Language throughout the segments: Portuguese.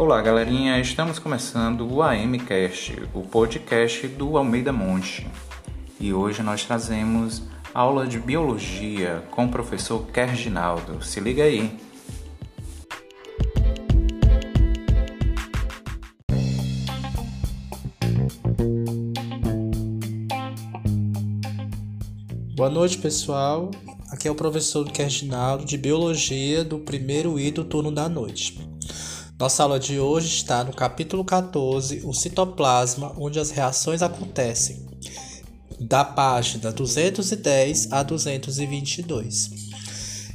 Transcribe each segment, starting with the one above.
Olá, galerinha. Estamos começando o AMcast, o podcast do Almeida Monte. E hoje nós trazemos aula de biologia com o professor Kerginaldo. Se liga aí. Boa noite, pessoal. Aqui é o professor Kerginaldo de Biologia do primeiro I do turno da noite. Nossa aula de hoje está no capítulo 14, o citoplasma, onde as reações acontecem, da página 210 a 222.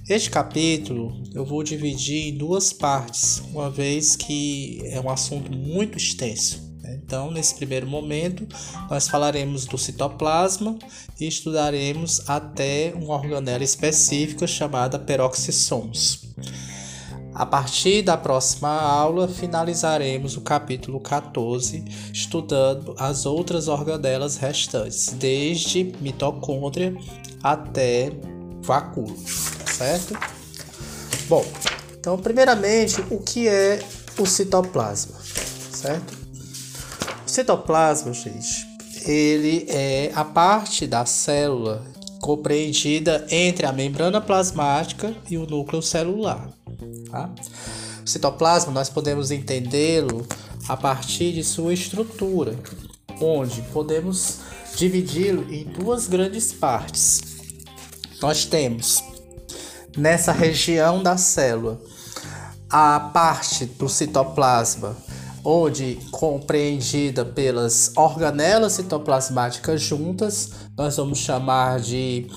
Este capítulo eu vou dividir em duas partes, uma vez que é um assunto muito extenso. Né? Então, nesse primeiro momento, nós falaremos do citoplasma e estudaremos até uma organela específica chamada peroxissomos. A partir da próxima aula, finalizaremos o capítulo 14, estudando as outras organelas restantes, desde mitocôndria até vacúolo, certo? Bom, então, primeiramente, o que é o citoplasma, certo? O citoplasma, gente, ele é a parte da célula compreendida entre a membrana plasmática e o núcleo celular. Tá? O citoplasma nós podemos entendê-lo a partir de sua estrutura, onde podemos dividi-lo em duas grandes partes. Nós temos nessa região da célula a parte do citoplasma, onde compreendida pelas organelas citoplasmáticas juntas, nós vamos chamar de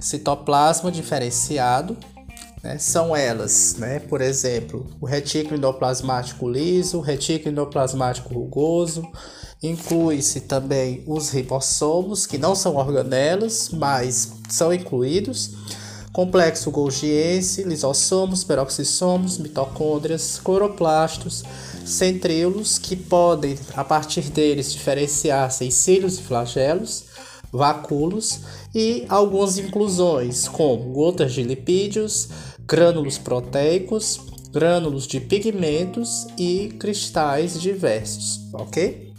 citoplasma diferenciado né? São elas, né? por exemplo, o retículo endoplasmático liso, o retículo endoplasmático rugoso, inclui-se também os ribossomos, que não são organelas, mas são incluídos, complexo golgiense, lisossomos, peroxissomos, mitocôndrias, cloroplastos, centríolos, que podem, a partir deles, diferenciar-se em cílios e flagelos, vacúolos e algumas inclusões, como gotas de lipídios, grânulos proteicos, grânulos de pigmentos e cristais diversos, ok?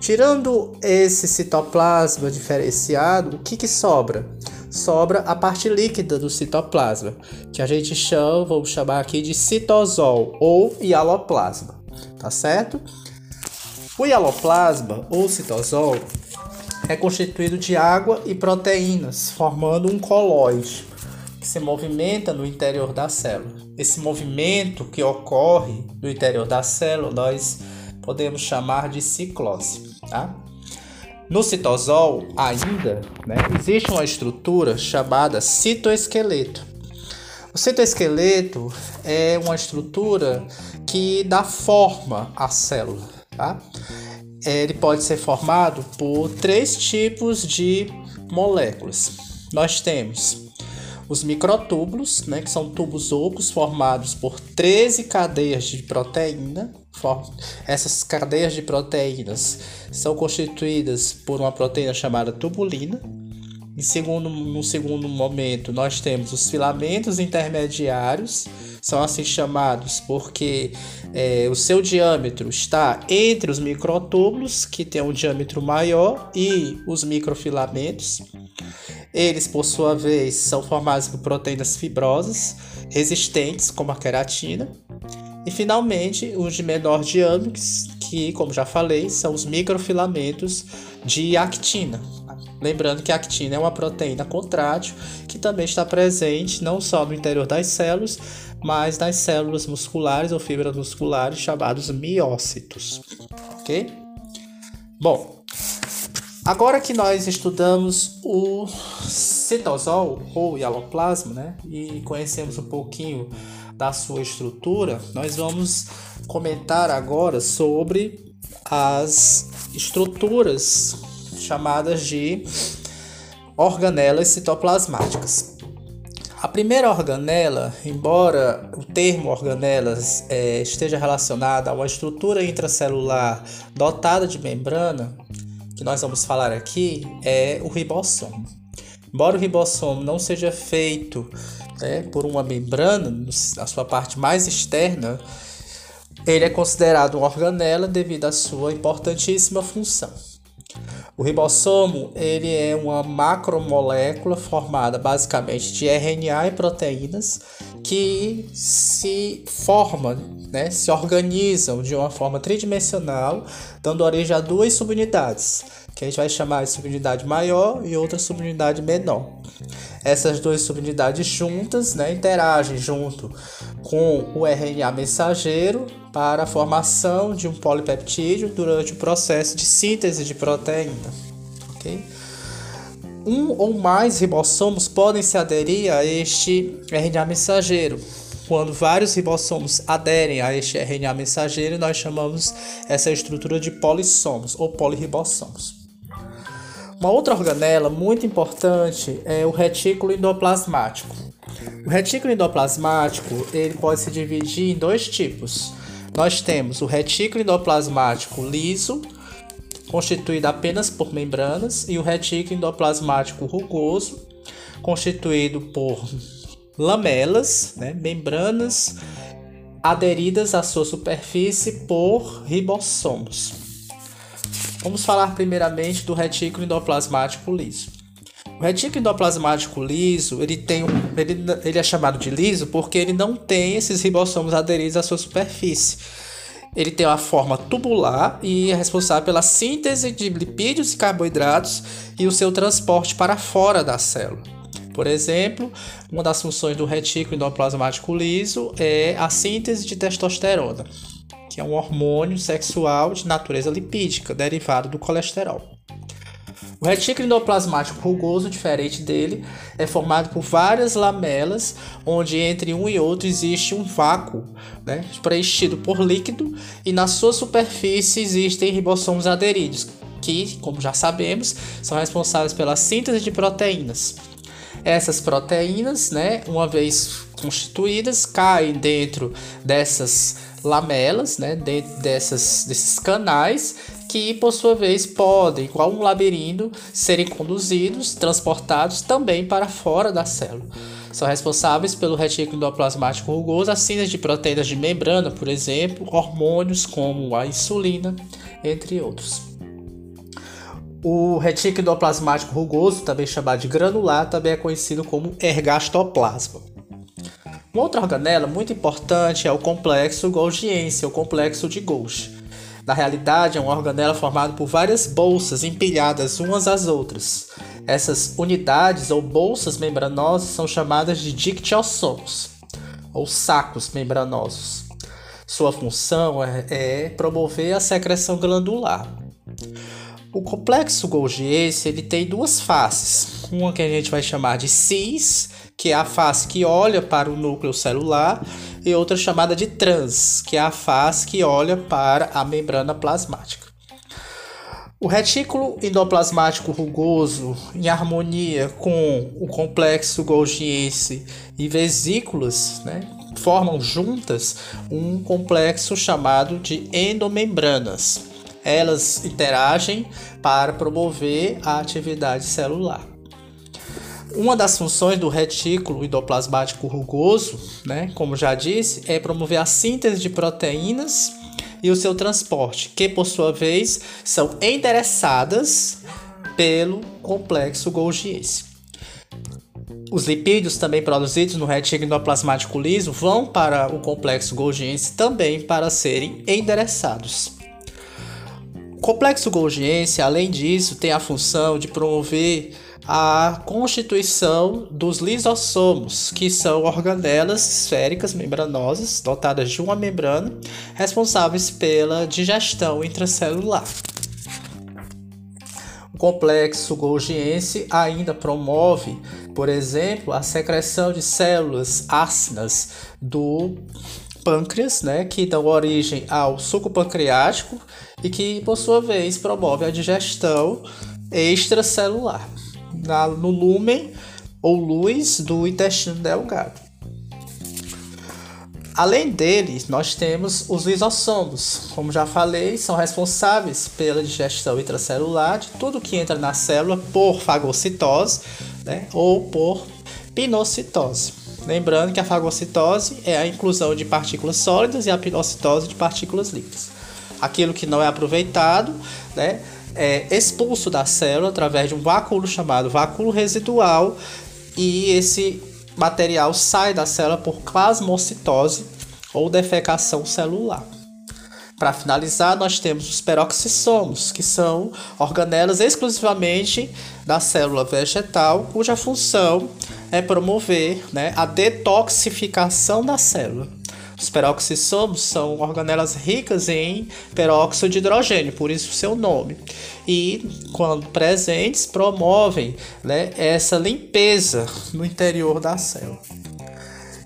Tirando esse citoplasma diferenciado, o que, que sobra? Sobra a parte líquida do citoplasma, que a gente chama, vamos chamar aqui de citosol ou hialoplasma, tá certo? O hialoplasma ou citosol é constituído de água e proteínas, formando um colóide que se movimenta no interior da célula. Esse movimento que ocorre no interior da célula nós podemos chamar de ciclose. Tá? No citosol, ainda, né, existe uma estrutura chamada citoesqueleto. O citoesqueleto é uma estrutura que dá forma à célula. Tá? Ele pode ser formado por três tipos de moléculas. Nós temos os microtúbulos, né, que são tubos ocos formados por 13 cadeias de proteína. Essas cadeias de proteínas são constituídas por uma proteína chamada tubulina. Em segundo, no segundo momento, nós temos os filamentos intermediários, são assim chamados porque é, o seu diâmetro está entre os microtúbulos, que tem um diâmetro maior, e os microfilamentos. Eles, por sua vez, são formados por proteínas fibrosas resistentes, como a queratina. E finalmente, os de menor diâmetro, que, como já falei, são os microfilamentos de actina. Lembrando que a actina é uma proteína contrátil que também está presente não só no interior das células, mas nas células musculares ou fibras musculares chamados miócitos. Ok? Bom, Agora que nós estudamos o citosol ou hialoplasma, né, e conhecemos um pouquinho da sua estrutura, nós vamos comentar agora sobre as estruturas chamadas de organelas citoplasmáticas. A primeira organela, embora o termo organelas é, esteja relacionado a uma estrutura intracelular dotada de membrana, que nós vamos falar aqui é o ribossomo. Embora o ribossomo não seja feito né, por uma membrana, na sua parte mais externa, Ele é considerado uma organela devido à sua importantíssima função. O ribossomo ele é uma macromolécula formada basicamente de RNA e proteínas que se formam, né, se organizam de uma forma tridimensional, dando origem a duas subunidades, que a gente vai chamar de subunidade maior e outra subunidade menor. Essas duas subunidades juntas né, interagem junto com o RNA mensageiro para a formação de um polipeptídeo durante o processo de síntese de proteína. Okay? Um ou mais ribossomos podem se aderir a este RNA mensageiro. Quando vários ribossomos aderem a este RNA mensageiro, nós chamamos essa estrutura de polissomos ou poliribossomos. Uma outra organela muito importante é o retículo endoplasmático. O retículo endoplasmático ele pode se dividir em dois tipos. Nós temos o retículo endoplasmático liso, constituído apenas por membranas, e o retículo endoplasmático rugoso, constituído por lamelas, né, membranas aderidas à sua superfície por ribossomos. Vamos falar primeiramente do retículo endoplasmático liso. O retículo endoplasmático liso, ele tem ele, ele é chamado de liso porque ele não tem esses ribossomos aderidos à sua superfície. Ele tem uma forma tubular e é responsável pela síntese de lipídios e carboidratos e o seu transporte para fora da célula. Por exemplo, uma das funções do retículo endoplasmático liso é a síntese de testosterona que é um hormônio sexual de natureza lipídica, derivado do colesterol. O retículo endoplasmático rugoso, diferente dele, é formado por várias lamelas, onde entre um e outro existe um vácuo né, preenchido por líquido, e na sua superfície existem ribossomos aderidos, que, como já sabemos, são responsáveis pela síntese de proteínas. Essas proteínas, né, uma vez constituídas, caem dentro dessas lamelas, né, dentro dessas, desses canais, que por sua vez podem, igual um labirinto, serem conduzidos, transportados também para fora da célula. São responsáveis pelo retículo endoplasmático rugoso a síntese de proteínas de membrana, por exemplo, hormônios como a insulina, entre outros. O retículo endoplasmático rugoso, também chamado de granular, também é conhecido como ergastoplasma. Uma outra organela muito importante é o complexo Golgiense, o complexo de Golgi. Na realidade, é uma organela formada por várias bolsas empilhadas umas às outras. Essas unidades ou bolsas membranosas são chamadas de dictiossomos, ou sacos membranosos. Sua função é, é promover a secreção glandular. O complexo Golgiense ele tem duas faces, uma que a gente vai chamar de cis que é a face que olha para o núcleo celular, e outra chamada de trans, que é a face que olha para a membrana plasmática. O retículo endoplasmático rugoso, em harmonia com o complexo Golgiense e vesículas, né, formam juntas um complexo chamado de endomembranas. Elas interagem para promover a atividade celular. Uma das funções do retículo endoplasmático rugoso, né, como já disse, é promover a síntese de proteínas e o seu transporte, que por sua vez são endereçadas pelo complexo Golgiense. Os lipídios também produzidos no retículo endoplasmático liso vão para o complexo Golgiense também para serem endereçados. Complexo Golgiense, além disso, tem a função de promover a constituição dos lisossomos, que são organelas esféricas membranosas dotadas de uma membrana, responsáveis pela digestão intracelular. O complexo Golgiense ainda promove, por exemplo, a secreção de células ácidas do pâncreas, né, que dão origem ao suco pancreático e que, por sua vez, promove a digestão extracelular na, no lumen ou luz do intestino delgado. Além deles, nós temos os lisossomos. Como já falei, são responsáveis pela digestão intracelular de tudo que entra na célula por fagocitose né, ou por pinocitose. Lembrando que a fagocitose é a inclusão de partículas sólidas e a pilocitose de partículas líquidas. Aquilo que não é aproveitado, né, é expulso da célula através de um vacúolo chamado vacúolo residual e esse material sai da célula por plasmocitose ou defecação celular. Para finalizar, nós temos os peroxissomos, que são organelas exclusivamente da célula vegetal, cuja função é promover né, a detoxificação da célula. Os peroxissomos são organelas ricas em peróxido de hidrogênio, por isso o seu nome. E, quando presentes, promovem né, essa limpeza no interior da célula.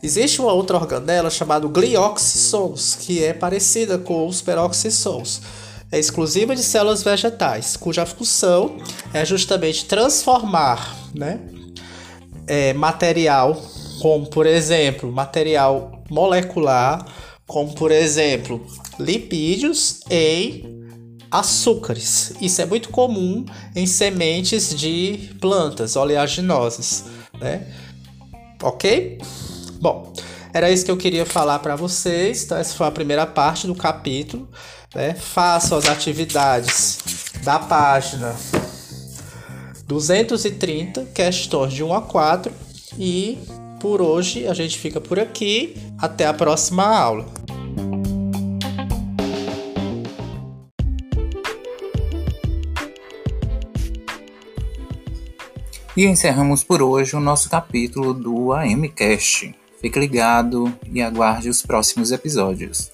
Existe uma outra organela chamada glioxissomos, que é parecida com os peroxissomos. É exclusiva de células vegetais, cuja função é justamente transformar né, é, material, como por exemplo, material molecular, como por exemplo, lipídios em açúcares. Isso é muito comum em sementes de plantas oleaginosas, né? Ok? Bom, era isso que eu queria falar para vocês. Então, essa foi a primeira parte do capítulo. Né? As atividades da página 230, questões de 1 a 4. E por hoje a gente fica por aqui. Até a próxima aula. E encerramos por hoje o nosso capítulo do AMCast. Fique ligado e aguarde os próximos episódios.